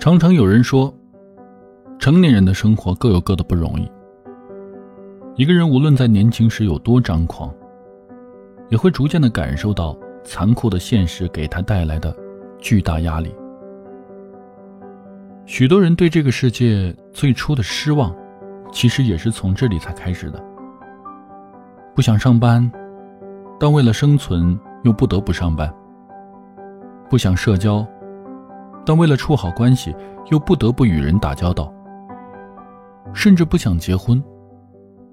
常常有人说，成年人的生活各有各的不容易。一个人无论在年轻时有多张狂，也会逐渐的感受到残酷的现实给他带来的巨大压力。许多人对这个世界最初的失望，其实也是从这里才开始的。不想上班，但为了生存又不得不上班；不想社交，但为了处好关系又不得不与人打交道；甚至不想结婚，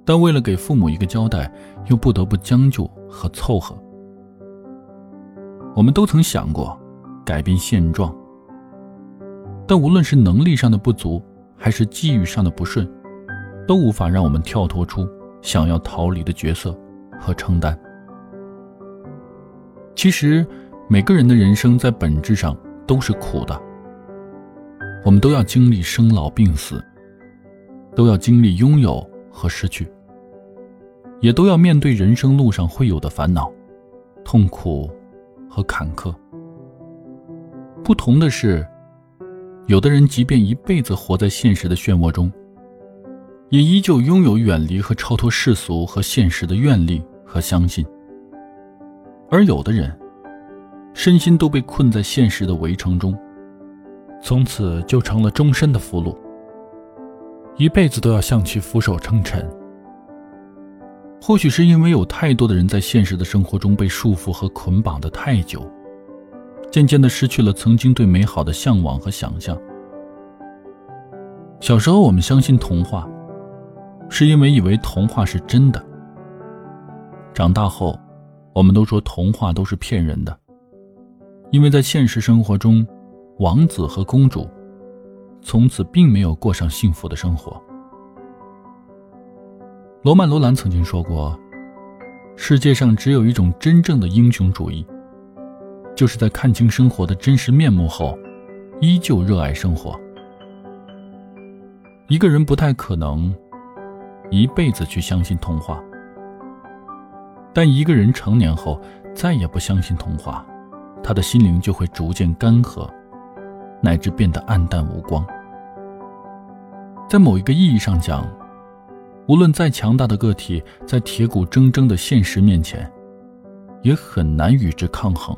但为了给父母一个交代，又不得不将就和凑合。我们都曾想过改变现状。但无论是能力上的不足，还是机遇上的不顺，都无法让我们跳脱出想要逃离的角色和承担。其实，每个人的人生在本质上都是苦的。我们都要经历生老病死，都要经历拥有和失去，也都要面对人生路上会有的烦恼、痛苦和坎坷。不同的是。有的人即便一辈子活在现实的漩涡中，也依旧拥有远离和超脱世俗和现实的愿力和相信；而有的人，身心都被困在现实的围城中，从此就成了终身的俘虏，一辈子都要向其俯首称臣。或许是因为有太多的人在现实的生活中被束缚和捆绑的太久。渐渐的失去了曾经对美好的向往和想象。小时候，我们相信童话，是因为以为童话是真的。长大后，我们都说童话都是骗人的，因为在现实生活中，王子和公主从此并没有过上幸福的生活。罗曼·罗兰曾经说过：“世界上只有一种真正的英雄主义。”就是在看清生活的真实面目后，依旧热爱生活。一个人不太可能一辈子去相信童话，但一个人成年后再也不相信童话，他的心灵就会逐渐干涸，乃至变得暗淡无光。在某一个意义上讲，无论再强大的个体，在铁骨铮铮的现实面前，也很难与之抗衡。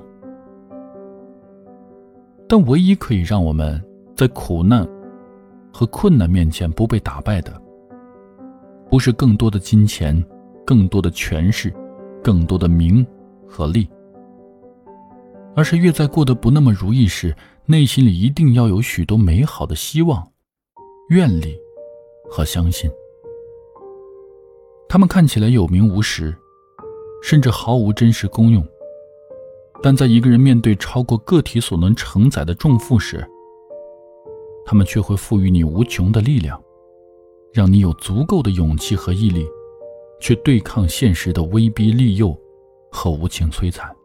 但唯一可以让我们在苦难和困难面前不被打败的，不是更多的金钱、更多的权势、更多的名和利，而是越在过得不那么如意时，内心里一定要有许多美好的希望、愿力和相信。他们看起来有名无实，甚至毫无真实功用。但在一个人面对超过个体所能承载的重负时，他们却会赋予你无穷的力量，让你有足够的勇气和毅力，去对抗现实的威逼利诱和无情摧残。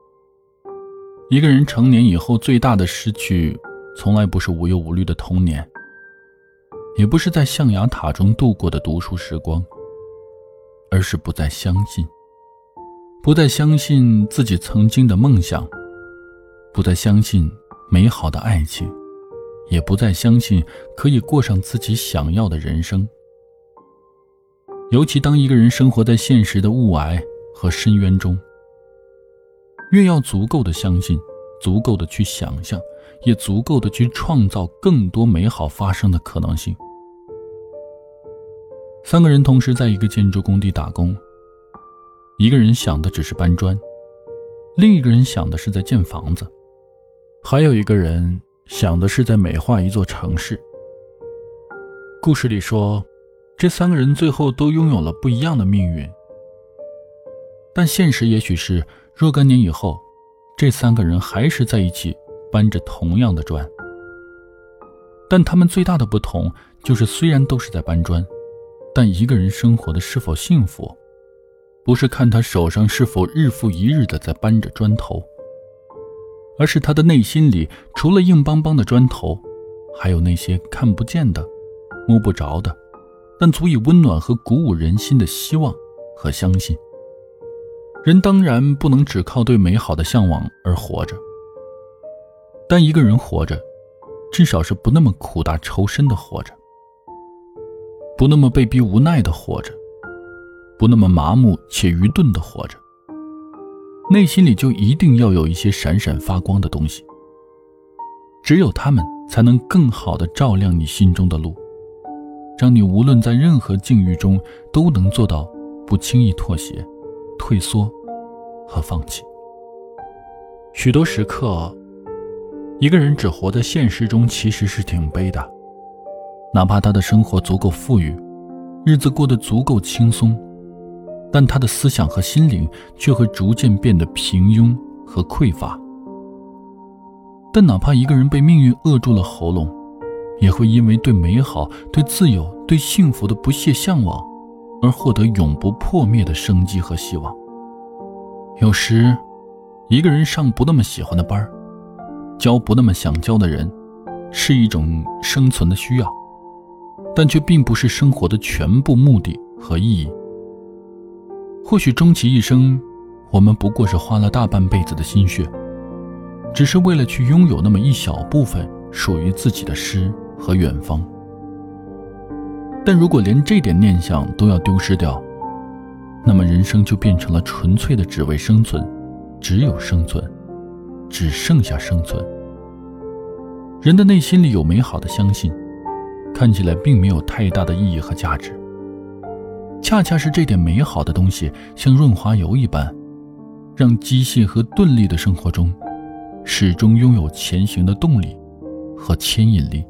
一个人成年以后最大的失去，从来不是无忧无虑的童年，也不是在象牙塔中度过的读书时光，而是不再相信。不再相信自己曾经的梦想，不再相信美好的爱情，也不再相信可以过上自己想要的人生。尤其当一个人生活在现实的雾霭和深渊中，越要足够的相信，足够的去想象，也足够的去创造更多美好发生的可能性。三个人同时在一个建筑工地打工。一个人想的只是搬砖，另一个人想的是在建房子，还有一个人想的是在美化一座城市。故事里说，这三个人最后都拥有了不一样的命运，但现实也许是若干年以后，这三个人还是在一起搬着同样的砖。但他们最大的不同就是，虽然都是在搬砖，但一个人生活的是否幸福。不是看他手上是否日复一日的在搬着砖头，而是他的内心里除了硬邦邦的砖头，还有那些看不见的、摸不着的，但足以温暖和鼓舞人心的希望和相信。人当然不能只靠对美好的向往而活着，但一个人活着，至少是不那么苦大仇深的活着，不那么被逼无奈的活着，不那么麻木且愚钝的活着。内心里就一定要有一些闪闪发光的东西，只有他们才能更好的照亮你心中的路，让你无论在任何境遇中都能做到不轻易妥协、退缩和放弃。许多时刻，一个人只活在现实中，其实是挺悲的。哪怕他的生活足够富裕，日子过得足够轻松，但他的思想和心灵却会逐渐变得平庸和匮乏。但哪怕一个人被命运扼住了喉咙，也会因为对美好、对自由、对幸福的不懈向往，而获得永不破灭的生机和希望。有时。一个人上不那么喜欢的班交不那么想交的人，是一种生存的需要，但却并不是生活的全部目的和意义。或许终其一生，我们不过是花了大半辈子的心血，只是为了去拥有那么一小部分属于自己的诗和远方。但如果连这点念想都要丢失掉，那么人生就变成了纯粹的只为生存。只有生存，只剩下生存。人的内心里有美好的相信，看起来并没有太大的意义和价值。恰恰是这点美好的东西，像润滑油一般，让机械和钝力的生活中，始终拥有前行的动力和牵引力。